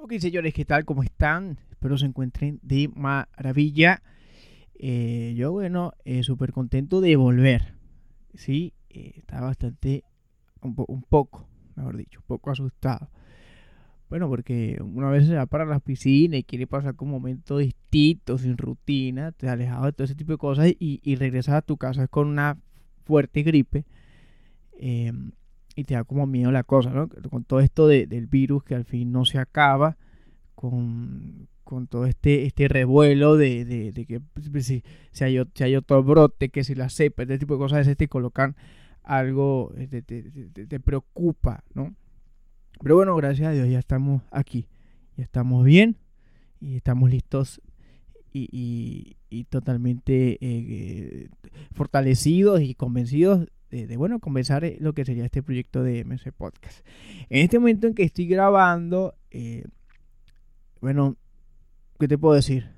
Ok, señores, ¿qué tal? ¿Cómo están? Espero se encuentren de maravilla. Eh, yo, bueno, eh, súper contento de volver. Sí, eh, estaba bastante, un, poco, mejor dicho, un poco asustado. Bueno, porque una vez se va para las piscinas y quiere pasar con momentos distintos, sin rutina, te alejado de todo ese tipo de cosas y, y regresas a tu casa con una fuerte gripe. Y te da como miedo la cosa, ¿no? Con todo esto del virus que al fin no se acaba, con, todo este, este revuelo de, que pues, si, hay, hay, otro brote, que si la cepa, este tipo de cosas, te colocan algo, eh, te, preocupa, ¿no? Pero bueno, gracias a Dios ya estamos aquí, ya estamos bien y estamos listos y, totalmente eh, fortalecidos y convencidos de, bueno, comenzar eh, lo que sería este proyecto de MC Podcast. En este momento en que estoy grabando, eh, bueno, ¿qué te puedo decir?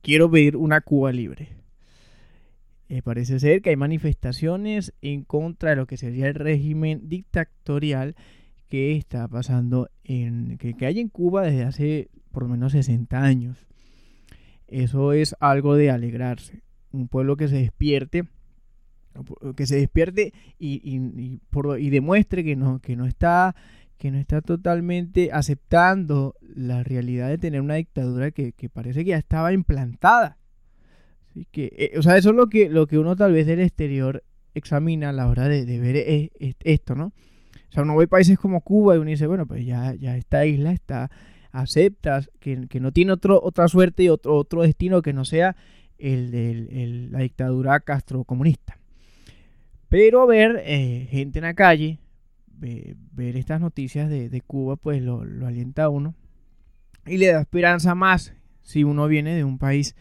Quiero pedir una Cuba libre. Eh, parece ser que hay manifestaciones en contra de lo que sería el régimen dictatorial que está pasando en que, que hay en Cuba desde hace por lo menos 60 años. Eso es algo de alegrarse. Un pueblo que se despierte que se despierte y, por, y, demuestre que no, que no está que no está totalmente aceptando la realidad de tener una dictadura que, parece que ya estaba implantada. Así que, eh, o sea, eso es lo que, lo que uno tal vez del exterior examina a la hora de, ver e, e, esto, ¿no? O sea, uno ve países como Cuba y uno dice, bueno, pues ya, ya esta isla está, aceptas que, no tiene otro, otra suerte y otro, otro destino que no sea el de la dictadura castrocomunista. Pero ver eh, gente en la calle, ver estas noticias de, Cuba, pues lo, alienta a uno y le da esperanza más si uno viene de un país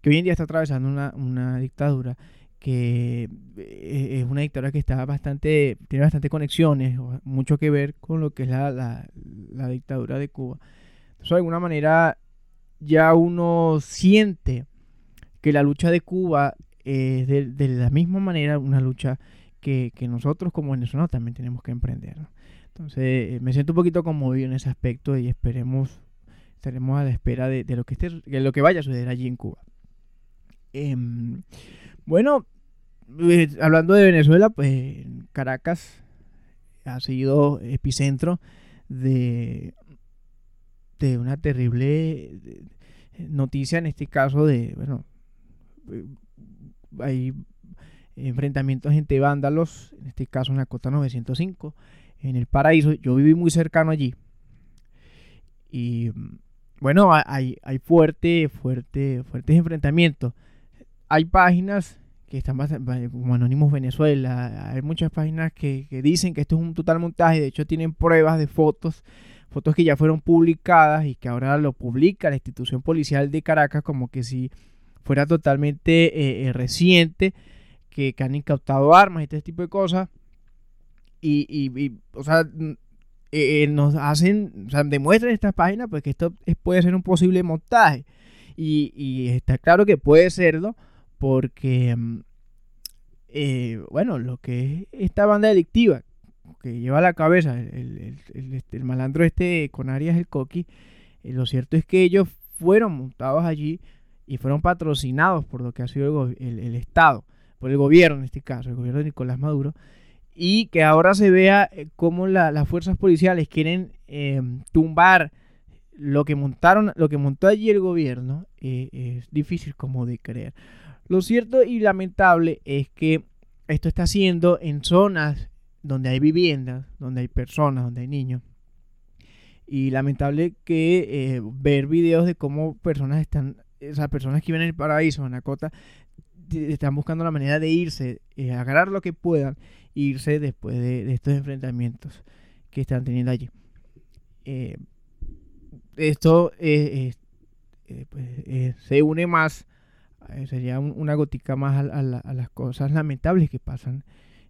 que hoy en día está atravesando una, dictadura que eh, es una dictadura que está bastante, tiene bastante conexiones, mucho que ver con lo que es la, dictadura de Cuba. Entonces, de alguna manera, ya uno siente que la lucha de Cuba es de, la misma manera una lucha que, nosotros como venezolanos también tenemos que emprender. Entonces eh, me siento un poquito conmovido en ese aspecto y esperemos, estaremos a la espera de, lo, que esté, de lo que vaya a suceder allí en Cuba. Em, bueno, eh, hablando de Venezuela, pues Caracas ha sido epicentro de, de una terrible noticia, en este caso de, bueno, hay enfrentamientos entre vándalos, en este caso en la cota 905, en el paraíso. Yo viví muy cercano allí. Y bueno, hay, hay fuerte, fuerte, fuertes enfrentamientos. Hay páginas que están como Anónimos Venezuela, hay muchas páginas que, que, dicen que esto es un total montaje, de hecho tienen pruebas de fotos, fotos que ya fueron publicadas y que ahora lo publica la institución policial de Caracas como que si fuera totalmente eh, eh, reciente, que, han incautado armas y este tipo de cosas. Y, o sea, eh, nos hacen, o sea, demuestran estas páginas pues que esto puede ser un posible montaje. Y, está claro que puede serlo porque, mm, bueno, lo que es esta banda delictiva que lleva a la cabeza el, este, el, malandro este con Arias el Coqui, lo cierto es que ellos fueron montados allí y fueron patrocinados por lo que ha sido el, Estado, por el gobierno en este caso, el gobierno de Nicolás Maduro, y que ahora se vea eh, cómo las fuerzas policiales quieren em, tumbar lo que montaron, lo que montó allí el gobierno, eh, es difícil como de creer. Lo cierto y lamentable es que esto está haciendo en zonas donde hay viviendas, donde hay personas, donde hay niños. Y lamentable que eh, ver videos de cómo personas están esas personas que viven en el paraíso, en la cota, están buscando la manera de irse, eh, agarrar lo que puedan, e irse después de, estos enfrentamientos que están teniendo allí. Eh, esto eh, pues, se une más, sería una gotica más a, las cosas lamentables que pasan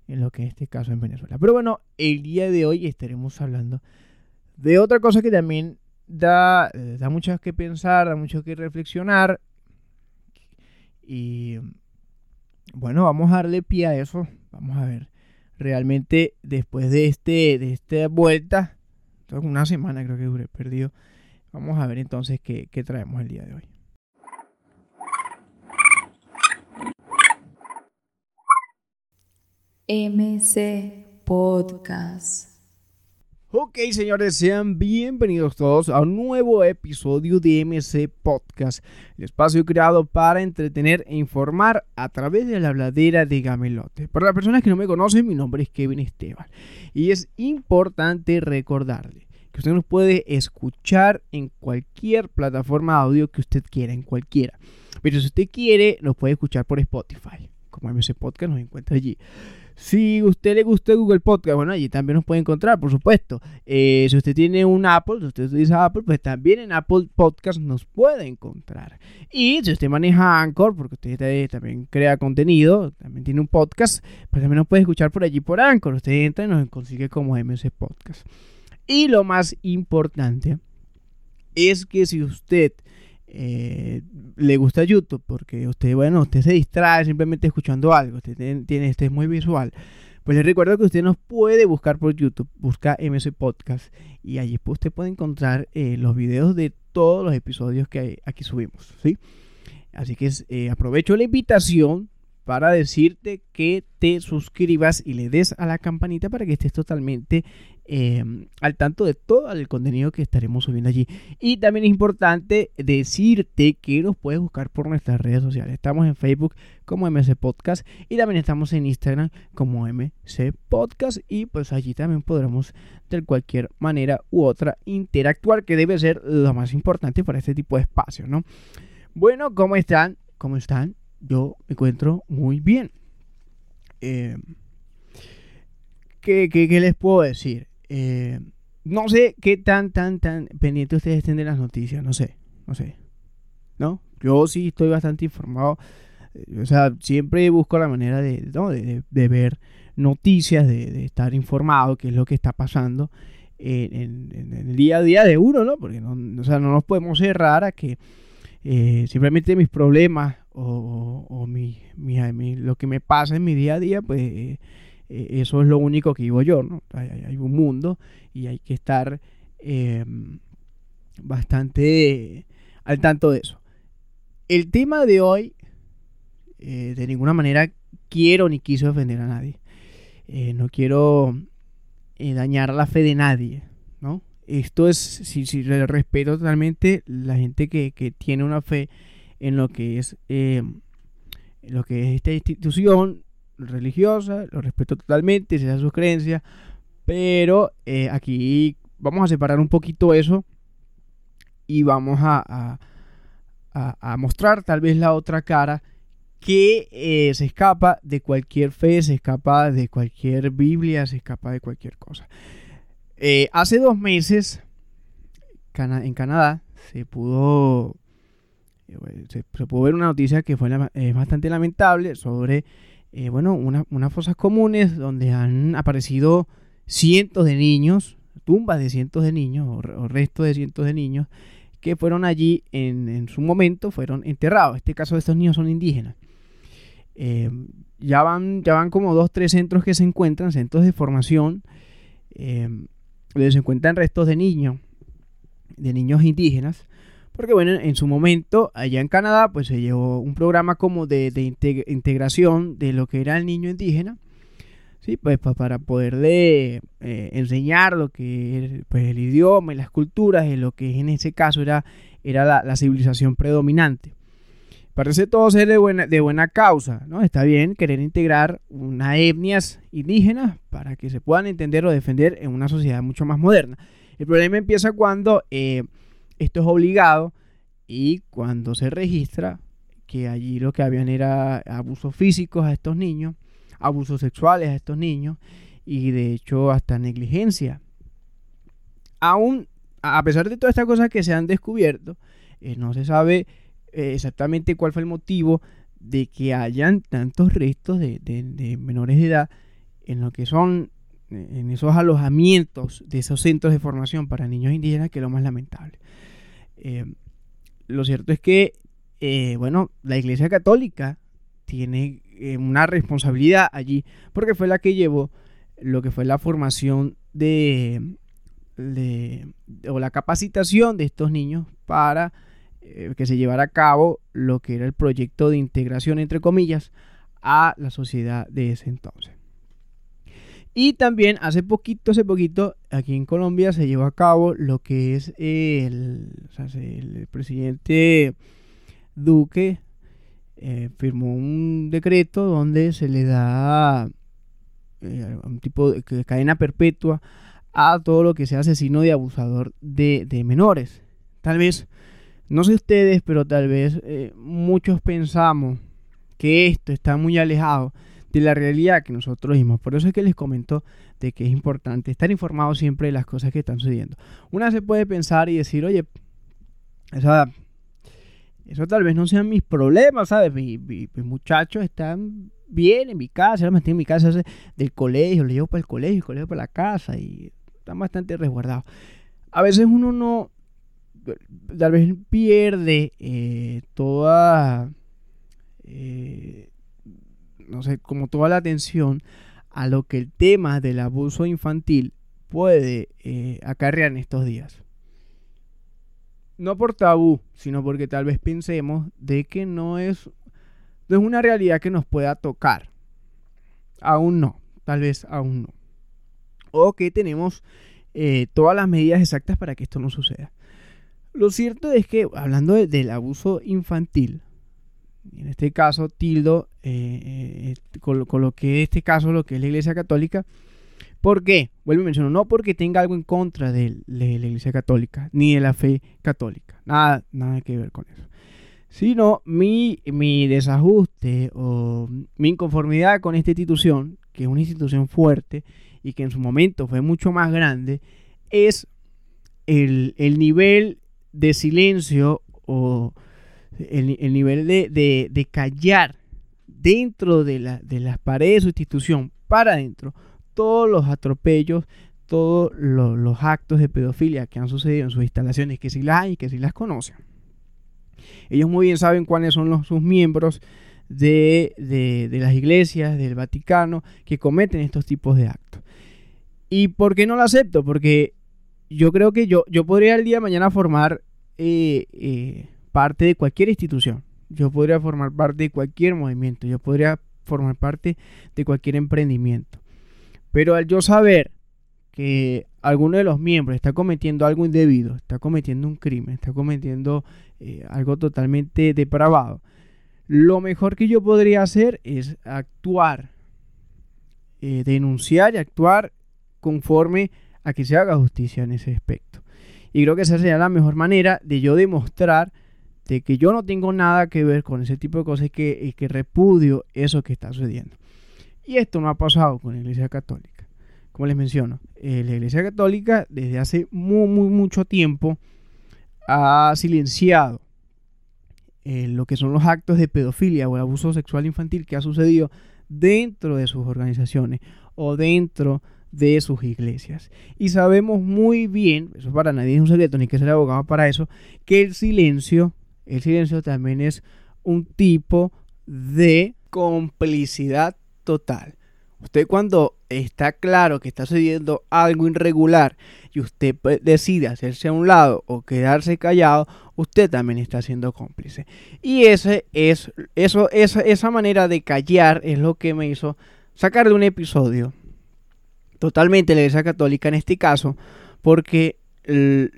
en lo que en este caso en Venezuela. Pero bueno, el día de hoy estaremos hablando de otra cosa que también da, eh, da mucho que pensar, da mucho que reflexionar. Y bueno, vamos a darle pie a eso. Vamos a ver. Realmente después de este de esta vuelta, una semana creo que duré perdido Vamos a ver entonces qué, qué traemos el día de hoy. MC Podcast. Ok, señores, sean bienvenidos todos a un nuevo episodio de MC Podcast, el espacio creado para entretener e informar a través de la habladera de Gamelote. Para las personas que no me conocen, mi nombre es Kevin Esteban y es importante recordarle que usted nos puede escuchar en cualquier plataforma audio que usted quiera, en cualquiera. Pero si usted quiere, nos puede escuchar por Spotify. Como MC Podcast nos encuentra allí. Si usted le gusta Google Podcast, bueno, allí también nos puede encontrar, por supuesto. Eh, si usted tiene un Apple, si usted utiliza Apple, pues también en Apple Podcast nos puede encontrar. Y si usted maneja Anchor, porque usted también crea contenido, también tiene un podcast, pues también nos puede escuchar por allí por Anchor. Usted entra y nos consigue como MS Podcast. Y lo más importante es que si usted eh, le gusta YouTube, porque usted, bueno, usted se distrae simplemente escuchando algo, usted tiene, es muy visual, pues le recuerdo que usted nos puede buscar por YouTube, busca MS Podcast y allí usted puede encontrar eh, los videos de todos los episodios que aquí subimos, ¿sí? Así que eh, aprovecho la invitación para decirte que te suscribas y le des a la campanita para que estés totalmente em, al tanto de todo el contenido que estaremos subiendo allí. Y también es importante decirte que nos puedes buscar por nuestras redes sociales. Estamos en Facebook como MC Podcast y también estamos en Instagram como MC Podcast y pues allí también podremos de cualquier manera u otra interactuar que debe ser lo más importante para este tipo de espacios, ¿no? Bueno, ¿cómo están? ¿Cómo están? yo me encuentro muy bien. Eh, ¿qué, les puedo decir? Eh, no sé qué tan, tan, tan pendiente ustedes estén de las noticias, no sé, no sé. ¿No? Yo sí estoy bastante informado. Eh, o sea, siempre busco la manera de, de, ver noticias, de, estar informado, qué es lo que está pasando en, el día a día de uno, ¿no? Porque no, o sea, no nos podemos cerrar a que simplemente mis problemas o, mi, lo que me pasa en mi día a día, pues eh, eh, eso es lo único que vivo yo, ¿no? Hay, un mundo y hay que estar em, bastante al tanto de eso. El tema de hoy, eh, de ninguna manera quiero ni quise ofender a nadie. no quiero dañar la fe de nadie, ¿no? Esto es, si, si respeto totalmente la gente que, tiene una fe en lo que es eh, lo que es esta institución religiosa, lo respeto totalmente, esa es su creencia, pero eh, aquí vamos a separar un poquito eso y vamos a, a, mostrar tal vez la otra cara que eh, se escapa de cualquier fe, se escapa de cualquier Biblia, se escapa de cualquier cosa. hace dos meses en Canadá se pudo se, pudo ver una noticia que fue bastante lamentable sobre, eh, bueno, unas fosas comunes donde han aparecido cientos de niños, tumbas de cientos de niños o, restos de cientos de niños que fueron allí en, su momento, fueron enterrados. En este caso de estos niños son indígenas. Eh, ya, van, ya van como dos, tres centros que se encuentran, centros de formación, eh, donde se encuentran restos de niños, de niños indígenas, porque bueno, en su momento, allá en Canadá, pues se llevó un programa como de, integración de lo que era el niño indígena, ¿sí? Pues para poderle eh, enseñar lo que es pues, el idioma y las culturas, y lo que en ese caso era, era la, civilización predominante. Parece todo ser de buena, de buena causa, ¿no? Está bien querer integrar unas etnias indígenas para que se puedan entender o defender en una sociedad mucho más moderna. El problema empieza cuando... Eh, esto es obligado y cuando se registra que allí lo que habían era abusos físicos a estos niños, abusos sexuales a estos niños y de hecho hasta negligencia. Aún, a pesar de todas estas cosas que se han descubierto, eh, no se sabe eh, exactamente cuál fue el motivo de que hayan tantos restos de, de menores de edad en lo que son en esos alojamientos de esos centros de formación para niños indígenas, que es lo más lamentable. Eh, lo cierto es que, eh, bueno, la Iglesia Católica tiene eh, una responsabilidad allí, porque fue la que llevó lo que fue la formación de, o la capacitación de estos niños para eh, que se llevara a cabo lo que era el proyecto de integración, entre comillas, a la sociedad de ese entonces. Y también hace poquito, hace poquito, aquí en Colombia se llevó a cabo lo que es el, el presidente Duque eh, firmó un decreto donde se le da eh, un tipo de, cadena perpetua a todo lo que sea asesino y abusador de, menores. Tal vez, no sé ustedes, pero tal vez eh, muchos pensamos que esto está muy alejado de la realidad que nosotros vimos. Por eso es que les comento de que es importante estar informado siempre de las cosas que están sucediendo. Una se puede pensar y decir, oye, eso tal vez no sean mis problemas, ¿sabes? Mis, muchachos están bien en mi casa, yo me en mi casa del colegio, le llevo para el colegio, el colegio para la casa y están bastante resguardados. A veces uno no, tal vez pierde eh, toda... Eh, no sé, como toda la atención a lo que el tema del abuso infantil puede eh, acarrear en estos días. No por tabú, sino porque tal vez pensemos de que no es, no es una realidad que nos pueda tocar. Aún no, tal vez aún no. O que tenemos eh, todas las medidas exactas para que esto no suceda. Lo cierto es que, hablando del abuso infantil, en este caso tildo eh, eh, con, lo que este caso lo que es la Iglesia Católica. ¿Por qué? Vuelvo a mencionar, no porque tenga algo en contra de, la Iglesia Católica, ni de la fe católica, nada, nada que ver con eso. Sino mi, mi desajuste o mi inconformidad con esta institución, que es una institución fuerte y que en su momento fue mucho más grande, es el, el nivel de silencio o el, nivel de, callar dentro de, las paredes de su institución, para adentro, todos los atropellos, todos los, actos de pedofilia que han sucedido en sus instalaciones, que si las hay que si las conocen. Ellos muy bien saben cuáles son los, sus miembros de, de, las iglesias, del Vaticano, que cometen estos tipos de actos. ¿Y por qué no lo acepto? Porque yo creo que yo, yo podría el día de mañana formar eh, eh, parte de cualquier institución. Yo podría formar parte de cualquier movimiento. Yo podría formar parte de cualquier emprendimiento. Pero al yo saber que alguno de los miembros está cometiendo algo indebido, está cometiendo un crimen, está cometiendo eh, algo totalmente depravado, lo mejor que yo podría hacer es actuar, eh, denunciar y actuar conforme a que se haga justicia en ese aspecto. Y creo que esa sería la mejor manera de yo demostrar de que yo no tengo nada que ver con ese tipo de cosas y que, que repudio eso que está sucediendo. Y esto no ha pasado con la Iglesia Católica. Como les menciono, eh, la Iglesia Católica desde hace muy, muy mucho tiempo ha silenciado eh, lo que son los actos de pedofilia o el abuso sexual infantil que ha sucedido dentro de sus organizaciones o dentro de sus iglesias. Y sabemos muy bien, eso para nadie es un secreto, ni que ser abogado para eso, que el silencio el silencio también es un tipo de complicidad total. Usted cuando está claro que está sucediendo algo irregular y usted decide hacerse a un lado o quedarse callado, usted también está siendo cómplice. Y ese es eso esa, esa manera de callar es lo que me hizo sacar de un episodio totalmente la Iglesia Católica en este caso, porque el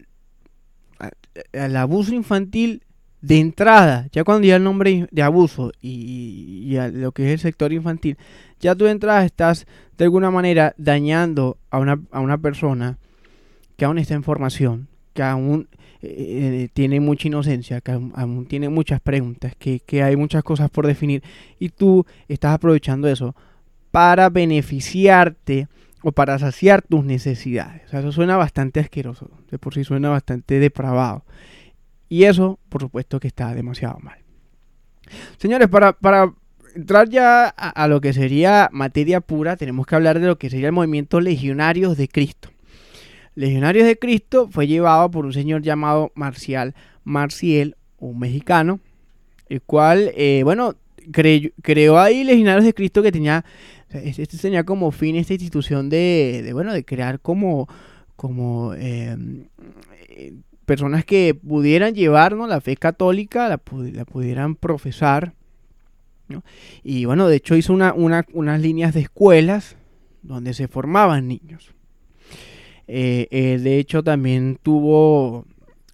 abuso infantil de entrada, ya cuando ya el nombre de abuso y, lo que es el sector infantil, ya tú de entrada estás de alguna manera dañando a una, a una persona que aún está en formación, que aún eh, eh, tiene mucha inocencia, que aún, tiene muchas preguntas, que, que, hay muchas cosas por definir y tú estás aprovechando eso para beneficiarte o para saciar tus necesidades. O sea, eso suena bastante asqueroso, de por sí suena bastante depravado. Y eso, por supuesto, que está demasiado mal. Señores, para, entrar ya a, lo que sería materia pura, tenemos que hablar de lo que sería el movimiento Legionarios de Cristo. Legionarios de Cristo fue llevado por un señor llamado Marcial Marciel, un mexicano, el cual, eh, bueno, creó ahí Legionarios de Cristo que tenía, este tenía como fin esta institución de, bueno, de crear como como eh, personas que pudieran llevarnos la fe católica, la, pudieran profesar. Y bueno, de hecho hizo unas líneas de escuelas donde se formaban niños. de hecho también tuvo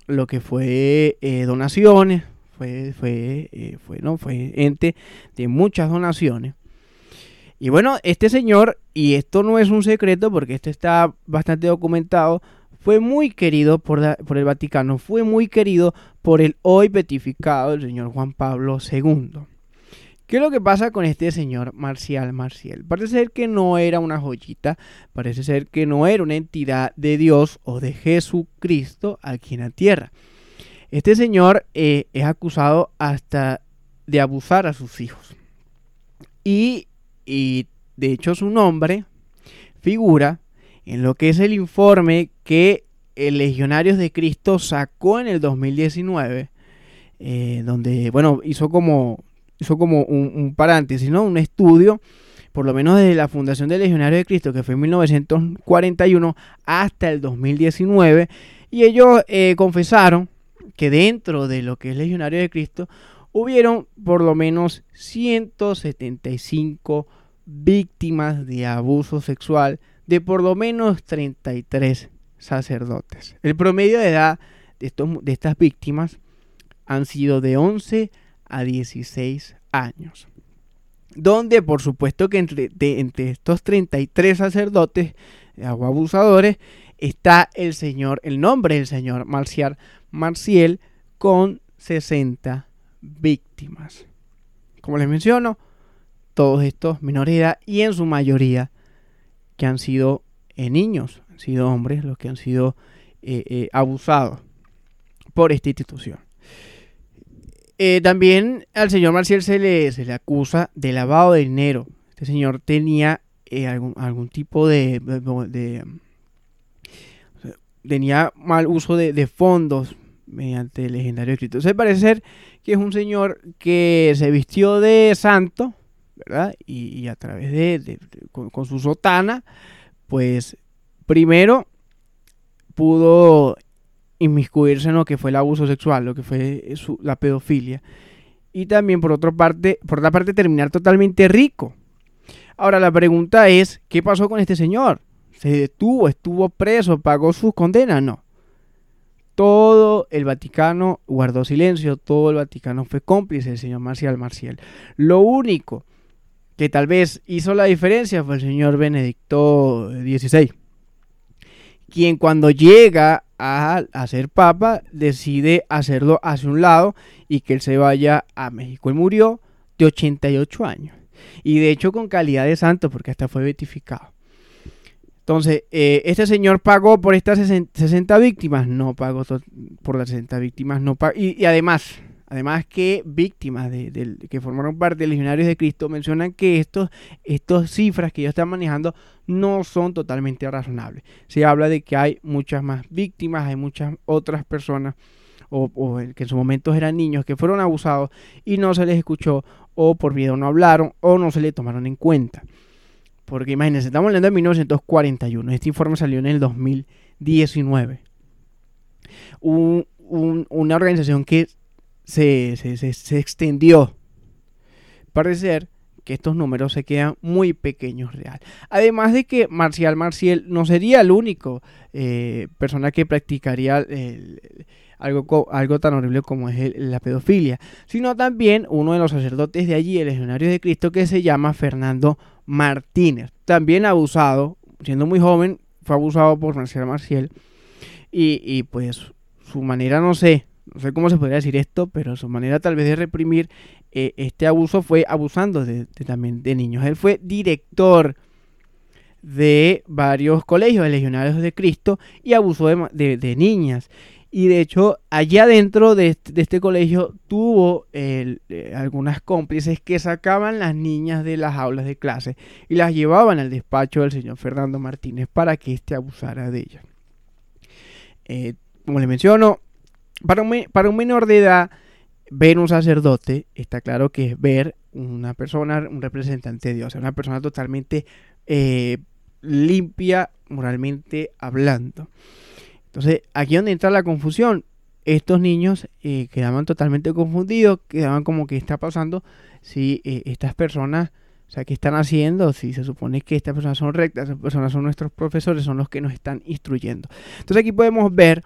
lo que fue donaciones, fue, fue, fue, ¿no? fue ente de muchas donaciones. Y bueno, este señor, y esto no es un secreto porque esto está bastante documentado, fue muy querido por, el Vaticano, fue muy querido por el hoy beatificado el señor Juan Pablo II. ¿Qué es lo que pasa con este señor Marcial Marcial? Parece ser que no era una joyita, parece ser que no era una entidad de Dios o de Jesucristo aquí en la tierra. Este señor eh, es acusado hasta de abusar a sus hijos. Y y de hecho su nombre figura en lo que es el informe que el Legionarios de Cristo sacó en el 2019, eh, donde, bueno, hizo como, hizo como un, un, paréntesis, ¿no? Un estudio, por lo menos desde la fundación del Legionario de Cristo, que fue en 1941, hasta el 2019, y ellos eh, confesaron que dentro de lo que es Legionario de Cristo, hubieron por lo menos 175 víctimas de abuso sexual de por lo menos 33 sacerdotes. El promedio de edad de, estos, de estas víctimas han sido de 11 a 16 años. Donde por supuesto que entre, entre estos 33 sacerdotes o abusadores está el señor, el nombre del señor Marcial Marcial con 60 víctimas. Como les menciono, todos estos menores de edad y en su mayoría que han sido eh, niños, han sido hombres los que han sido eh, eh, abusados por esta institución. también al señor Marcial se le, se le acusa de lavado de dinero. Este señor tenía algún, algún, tipo de, tenía mal uso de, fondos mediante el legendario escrito. Se parece ser que es un señor que se vistió de santo, Y, a través de, con, su sotana, pues primero pudo inmiscuirse en lo que fue el abuso sexual, lo que fue la pedofilia. Y también por otra parte, por otra parte terminar totalmente rico. Ahora la pregunta es, ¿qué pasó con este señor? ¿Se detuvo, estuvo preso, pagó sus condenas? No. Todo el Vaticano guardó silencio, todo el Vaticano fue cómplice del señor Marcial Marcial. Lo único que tal vez hizo la diferencia fue el señor Benedicto XVI, quien cuando llega a, ser papa decide hacerlo hacia un lado y que él se vaya a México. Él murió de 88 años y de hecho con calidad de santo porque hasta fue beatificado. Entonces, eh, este señor pagó por estas 60 víctimas, no pagó por las 60 víctimas, no pagó. y además, Además que víctimas de, que formaron parte de Legionarios de Cristo mencionan que estos, estas cifras que ellos están manejando no son totalmente razonables. Se habla de que hay muchas más víctimas, hay muchas otras personas o, que en su momento eran niños que fueron abusados y no se les escuchó o por miedo no hablaron o no se les tomaron en cuenta. Porque imagínense, estamos hablando de 1941. Este informe salió en el 2019. una organización que se, se, extendió. Parece que estos números se quedan muy pequeños real. Además de que Marcial Marcial no sería el único eh, persona que practicaría algo, algo tan horrible como es la pedofilia, sino también uno de los sacerdotes de allí, el legionario de Cristo, que se llama Fernando Martínez. También abusado, siendo muy joven, fue abusado por Marcial Marcial. Y, y pues su manera, no sé, no sé cómo se podría decir esto, pero su manera tal vez de reprimir eh, este abuso fue abusando también de niños. Él fue director de varios colegios de legionarios de Cristo y abusó de, niñas. Y de hecho, allá dentro de este, colegio tuvo eh, algunas cómplices que sacaban las niñas de las aulas de clase y las llevaban al despacho del señor Fernando Martínez para que éste abusara de ellas. Eh, como le menciono, para un, menor de edad, ver un sacerdote, está claro que es ver una persona, un representante de Dios, una persona totalmente eh, limpia moralmente hablando. Entonces, aquí donde entra la confusión. Estos niños eh, quedaban totalmente confundidos, quedaban como que está pasando si eh, estas personas, o sea, ¿qué están haciendo? Si se supone que estas personas son rectas, esas personas son nuestros profesores, son los que nos están instruyendo. Entonces aquí podemos ver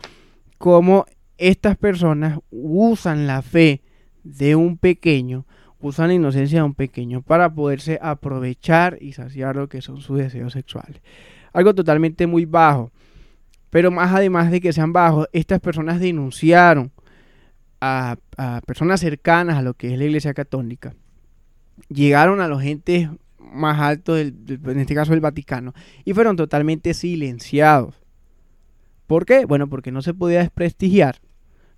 cómo estas personas usan la fe de un pequeño, usan la inocencia de un pequeño para poderse aprovechar y saciar lo que son sus deseos sexuales. Algo totalmente muy bajo. Pero más además de que sean bajos, estas personas denunciaron a, personas cercanas a lo que es la Iglesia Católica. Llegaron a los entes más altos, en este caso del Vaticano, y fueron totalmente silenciados. ¿Por qué? Bueno, porque no se podía desprestigiar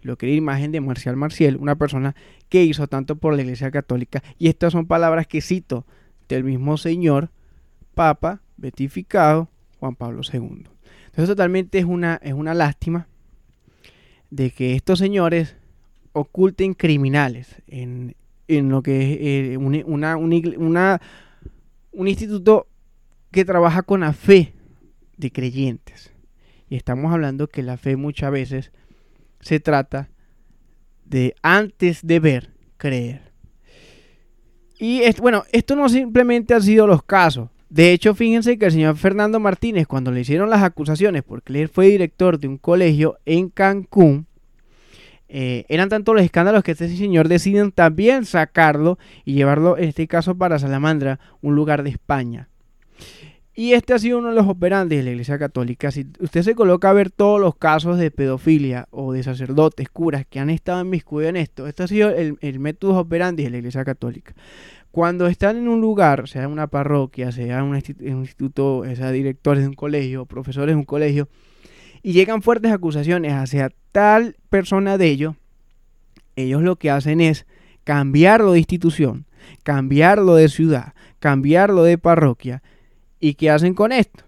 lo que era imagen de Marcial Marcial, una persona que hizo tanto por la Iglesia Católica. Y estas son palabras que cito del mismo señor, Papa, beatificado, Juan Pablo II. Entonces totalmente es una, es una lástima de que estos señores oculten criminales en, lo que es eh, una, un instituto que trabaja con la fe de creyentes. Y estamos hablando que la fe muchas veces se trata de antes de ver, creer. Y bueno, esto no simplemente han sido los casos. De hecho, fíjense que el señor Fernando Martínez, cuando le hicieron las acusaciones, porque él fue director de un colegio en Cancún, eh, eran tanto los escándalos que este señor deciden también sacarlo y llevarlo, en este caso, para Salamandra, un lugar de España. Y este ha sido uno de los operantes de la Iglesia Católica. Si usted se coloca a ver todos los casos de pedofilia o de sacerdotes, curas que han estado en inmiscuidos en esto, este ha sido el, método operandi de la Iglesia Católica. Cuando están en un lugar, sea una parroquia, sea un, instituto, sea directores de un colegio, profesores de un colegio, y llegan fuertes acusaciones hacia tal persona de ellos, ellos lo que hacen es cambiarlo de institución, cambiarlo de ciudad, cambiarlo de parroquia ¿Y qué hacen con esto?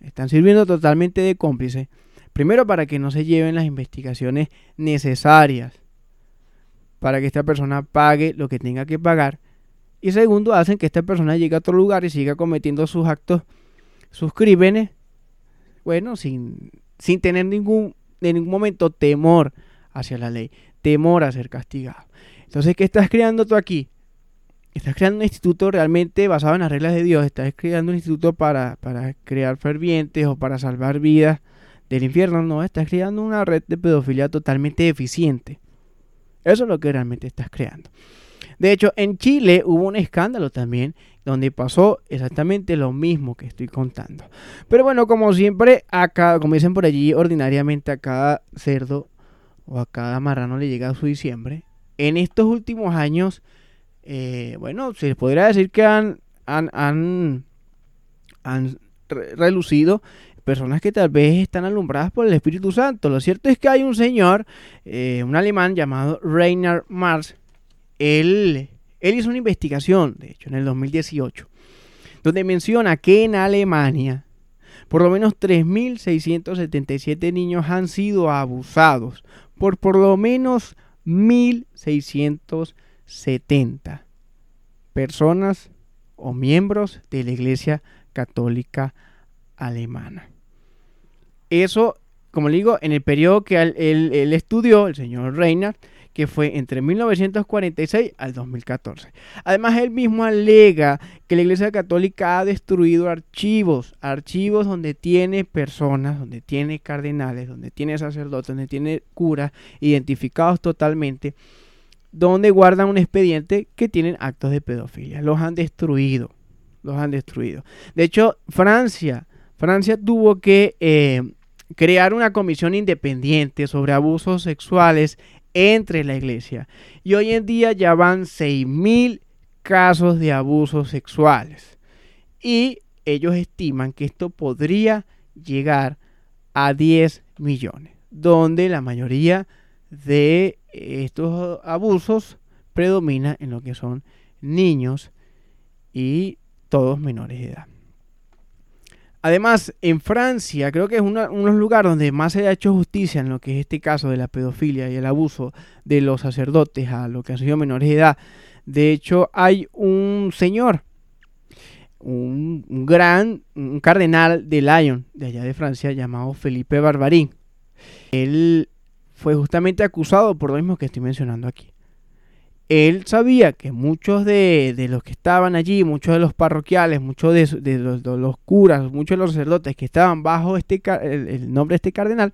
Están sirviendo totalmente de cómplice. Primero para que no se lleven las investigaciones necesarias para que esta persona pague lo que tenga que pagar. Y segundo, hacen que esta persona llegue a otro lugar y siga cometiendo sus actos, sus crímenes, bueno, sin, sin tener ningún, en ningún momento temor hacia la ley, temor a ser castigado. Entonces, ¿qué estás creando tú aquí? Estás creando un instituto realmente basado en las reglas de Dios, estás creando un instituto para, para crear fervientes o para salvar vidas del infierno, no, estás creando una red de pedofilia totalmente eficiente. Eso es lo que realmente estás creando. De hecho, en Chile hubo un escándalo también donde pasó exactamente lo mismo que estoy contando. Pero bueno, como siempre, acá, como dicen por allí, ordinariamente a cada cerdo o a cada marrano le llega su diciembre. En estos últimos años eh, bueno, se podría decir que han, han, han, relucido personas que tal vez están alumbradas por el Espíritu Santo. Lo cierto es que hay un señor, eh, un alemán llamado Reinhard Mars, él, él hizo una investigación, de hecho, en el 2018, donde menciona que en Alemania por lo menos 3.677 niños han sido abusados por por lo menos 1.600 70 personas o miembros de la Iglesia Católica Alemana. Eso, como le digo, en el periodo que él, estudió, el señor Reinhardt, que fue entre 1946 al 2014. Además, él mismo alega que la Iglesia Católica ha destruido archivos, archivos donde tiene personas, donde tiene cardenales, donde tiene sacerdotes, donde tiene curas identificados totalmente donde guardan un expediente que tienen actos de pedofilia. Los han destruido. Los han destruido. De hecho, Francia, Francia tuvo que eh, crear una comisión independiente sobre abusos sexuales entre la iglesia. Y hoy en día ya van 6.000 casos de abusos sexuales. Y ellos estiman que esto podría llegar a 10 millones, donde la mayoría de estos abusos predomina en lo que son niños y todos menores de edad. Además, en Francia creo que es uno de los lugares donde más se ha hecho justicia en lo que es este caso de la pedofilia y el abuso de los sacerdotes a lo que han sido menores de edad. De hecho, hay un señor, un, un gran, un cardenal de Lyon, de allá de Francia, llamado Felipe Barbarín. Él fue justamente acusado por lo mismo que estoy mencionando aquí. Él sabía que muchos de, de los que estaban allí, muchos de los parroquiales, muchos de, los, curas, muchos de los sacerdotes que estaban bajo este, el, nombre de este cardenal,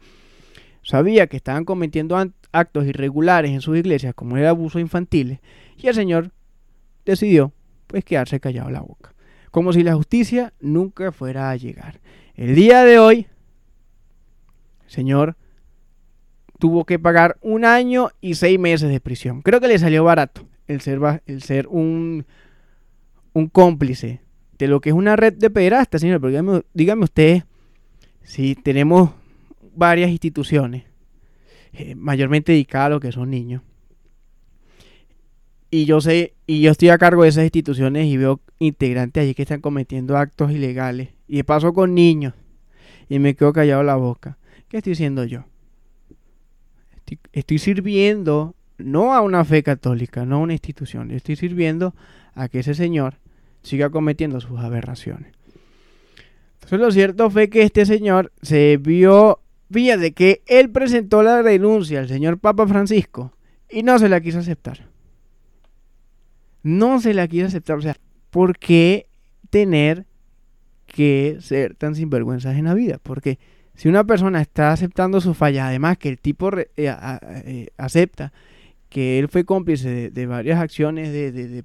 sabía que estaban cometiendo actos irregulares en sus iglesias, como el abuso infantil, y el Señor decidió pues quedarse callado la boca, como si la justicia nunca fuera a llegar. El día de hoy, Señor tuvo que pagar un año y seis meses de prisión. Creo que le salió barato el ser, un, cómplice de lo que es una red de pederastas, señor. Porque dígame, dígame usted si tenemos varias instituciones, eh, mayormente dedicadas a lo que son niños. Y yo sé, y yo estoy a cargo de esas instituciones y veo integrantes allí que están cometiendo actos ilegales. Y de paso con niños. Y me quedo callado la boca. ¿Qué estoy haciendo yo? Estoy, sirviendo no a una fe católica, no a una institución. Estoy sirviendo a que ese señor siga cometiendo sus aberraciones. Entonces lo cierto fue que este señor se vio, fíjate que él presentó la denuncia al señor Papa Francisco y no se la quiso aceptar. No se la quiso aceptar. O sea, ¿por qué tener que ser tan sinvergüenzas en la vida? Porque si una persona está aceptando su falla, además que el tipo eh, eh, acepta que él fue cómplice de, varias acciones de, de, de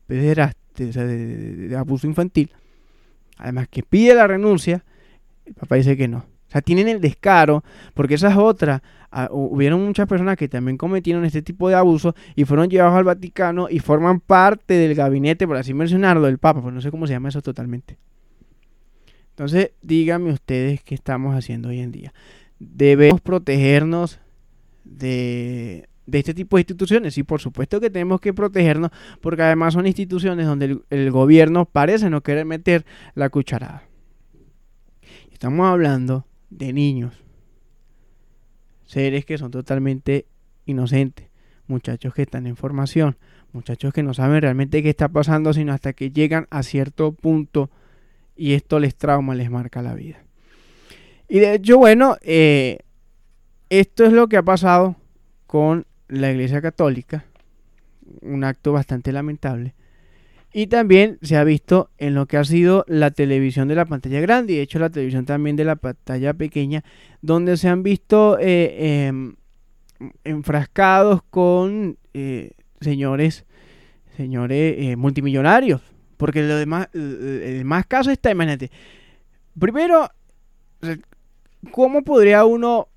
de- abuso infantil, además que pide la renuncia, el papá dice que no. O sea, tienen el descaro, porque esa es otra. Ah, hu- hubieron muchas personas que también cometieron este tipo de abusos y fueron llevados al Vaticano y forman parte del gabinete, por así mencionarlo, del Papa, pues no sé cómo se llama eso totalmente. Entonces, díganme ustedes qué estamos haciendo hoy en día. Debemos protegernos de, este tipo de instituciones. Y por supuesto que tenemos que protegernos porque además son instituciones donde el gobierno parece no querer meter la cucharada. Estamos hablando de niños, seres que son totalmente inocentes, muchachos que están en formación, muchachos que no saben realmente qué está pasando, sino hasta que llegan a cierto punto y esto les trauma, les marca la vida. Y de hecho, bueno, eh, esto es lo que ha pasado con la Iglesia Católica, un acto bastante lamentable. Y también se ha visto en lo que ha sido la televisión de la pantalla grande y de hecho la televisión también de la pantalla pequeña, donde se han visto eh, em, enfrascados con eh, señores, señores multimillonarios. Porque lo demás, el el más caso está, imagínate. Primero, ¿cómo podría uno,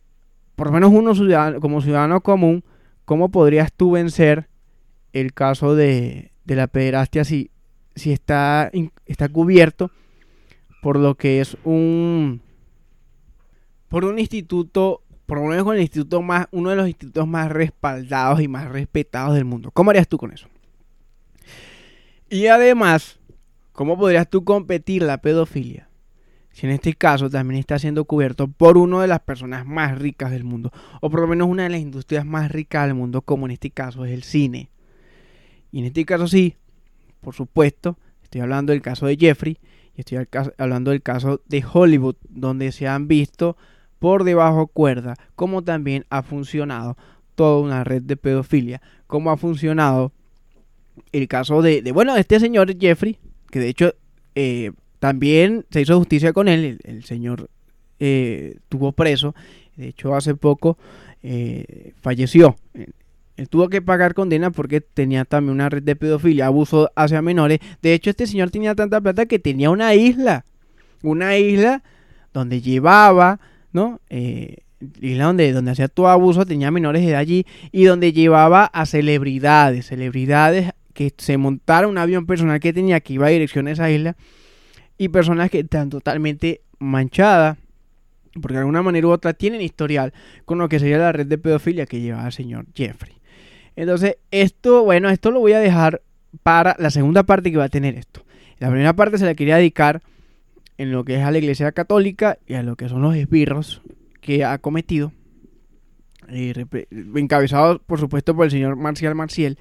por lo menos uno como ciudadano común, cómo podrías tú vencer el caso de, la pederastia si, está, está cubierto por lo que es un por un instituto, por lo menos con el instituto más, uno de los institutos más respaldados y más respetados del mundo. ¿Cómo harías tú con eso? Y además, ¿cómo podrías tú competir la pedofilia? Si en este caso también está siendo cubierto por una de las personas más ricas del mundo, o por lo menos una de las industrias más ricas del mundo, como en este caso es el cine. Y en este caso sí, por supuesto, estoy hablando del caso de Jeffrey y estoy hablando del caso de Hollywood, donde se han visto por debajo cuerda cómo también ha funcionado toda una red de pedofilia, cómo ha funcionado el caso de, de, bueno, este señor Jeffrey, que de hecho eh, también se hizo justicia con él, el, señor eh, tuvo preso, de hecho hace poco eh, falleció. Él tuvo que pagar condena porque tenía también una red de pedofilia, abuso hacia menores. De hecho, este señor tenía tanta plata que tenía una isla, una isla donde llevaba, ¿no? Eh, isla donde, donde hacía todo abuso, tenía menores de allí y donde llevaba a celebridades, celebridades se montaron un avión personal que tenía que iba a dirección a esa isla y personas que están totalmente manchadas porque de alguna manera u otra tienen historial con lo que sería la red de pedofilia que llevaba el señor Jeffrey. Entonces, esto, bueno, esto lo voy a dejar para la segunda parte que va a tener esto. La primera parte se la quería dedicar en lo que es a la iglesia católica y a lo que son los esbirros que ha cometido, eh, encabezados por supuesto por el señor Marcial Marcial.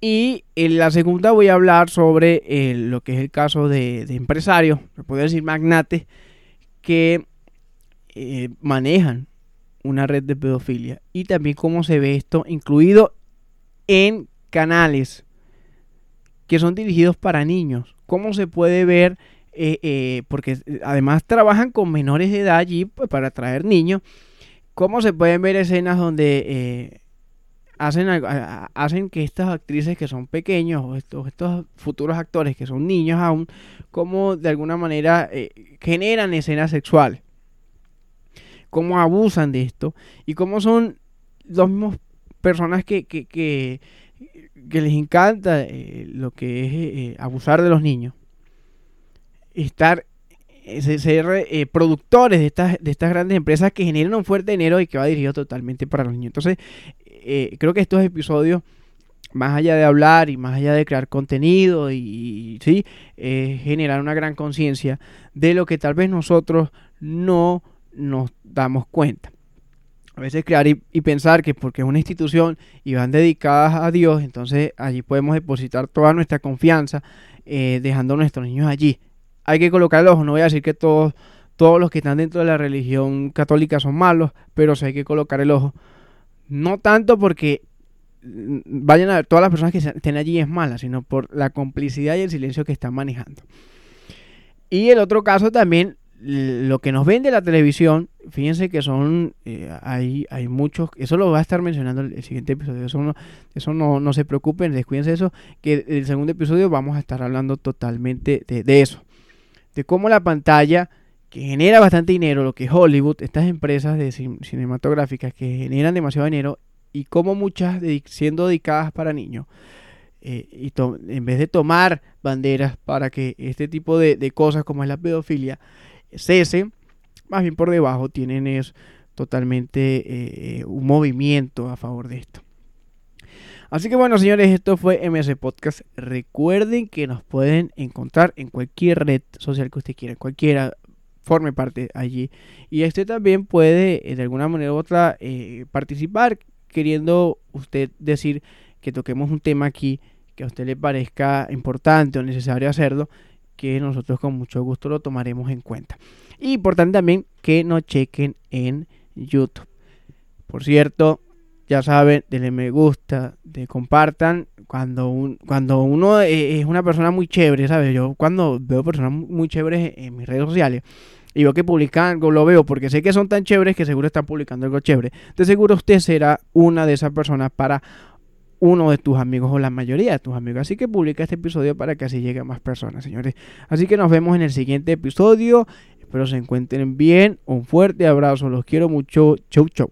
Y en la segunda voy a hablar sobre eh, lo que es el caso de, empresarios, se puede decir magnates, que eh, manejan una red de pedofilia y también cómo se ve esto incluido en canales que son dirigidos para niños. Cómo se puede ver, eh, porque además trabajan con menores de edad allí pues, para atraer niños. Cómo se pueden ver escenas donde hacen, hacen que estas actrices que son pequeños o estos, estos futuros actores que son niños aún, como de alguna manera eh, generan escenas sexuales, cómo abusan de esto y cómo son los mismos personas que, que, que, les encanta eh, lo que es eh, abusar de los niños, estar ser productores de estas, de estas grandes empresas que generan un fuerte dinero y que va dirigido totalmente para los niños. Entonces, eh, creo que estos episodios, más allá de hablar y más allá de crear contenido y, sí, eh, generar una gran conciencia de lo que tal vez nosotros no nos damos cuenta. A veces crear y, pensar que porque es una institución y van dedicadas a Dios, entonces allí podemos depositar toda nuestra confianza, eh, dejando a nuestros niños allí. Hay que colocar el ojo, no voy a decir que todos, todos los que están dentro de la religión católica son malos, pero sí hay que colocar el ojo no tanto porque mm, vayan a ver, todas las personas que estén allí es mala, sino por la complicidad y el silencio que están manejando. Y el otro caso también, lo que nos vende la televisión, fíjense que son, eh, hay, hay muchos, eso lo va a estar mencionando el, siguiente episodio, eso, no, eso no, no, se preocupen, descuídense eso, que el segundo episodio vamos a estar hablando totalmente de eso, de cómo la pantalla que genera bastante dinero, lo que es Hollywood, estas empresas de cinematográficas que generan demasiado dinero y como muchas siendo dedicadas para niños. Eh, y en vez de tomar banderas para que este tipo de, cosas como es la pedofilia cese, más bien por debajo tienen es totalmente eh, un movimiento a favor de esto. Así que bueno, señores, esto fue MS Podcast. Recuerden que nos pueden encontrar en cualquier red social que usted quiera, cualquiera forme parte allí. Y este también puede, eh, de alguna manera u otra, eh, participar, queriendo usted decir que toquemos un tema aquí que a usted le parezca importante o necesario hacerlo, que nosotros con mucho gusto lo tomaremos en cuenta. Y importante también que nos chequen en YouTube. Por cierto, ya saben, denle me gusta, de compartan. Cuando, un, cuando uno eh, es una persona muy chévere, ¿sabes? Yo cuando veo personas muy chéveres en mis redes sociales y veo que publican algo, lo veo porque sé que son tan chéveres que seguro están publicando algo chévere. De seguro usted será una de esas personas para uno de tus amigos o la mayoría de tus amigos. Así que publica este episodio para que así llegue a más personas, señores. Así que nos vemos en el siguiente episodio. Espero se encuentren bien. Un fuerte abrazo. Los quiero mucho. Chau, chau.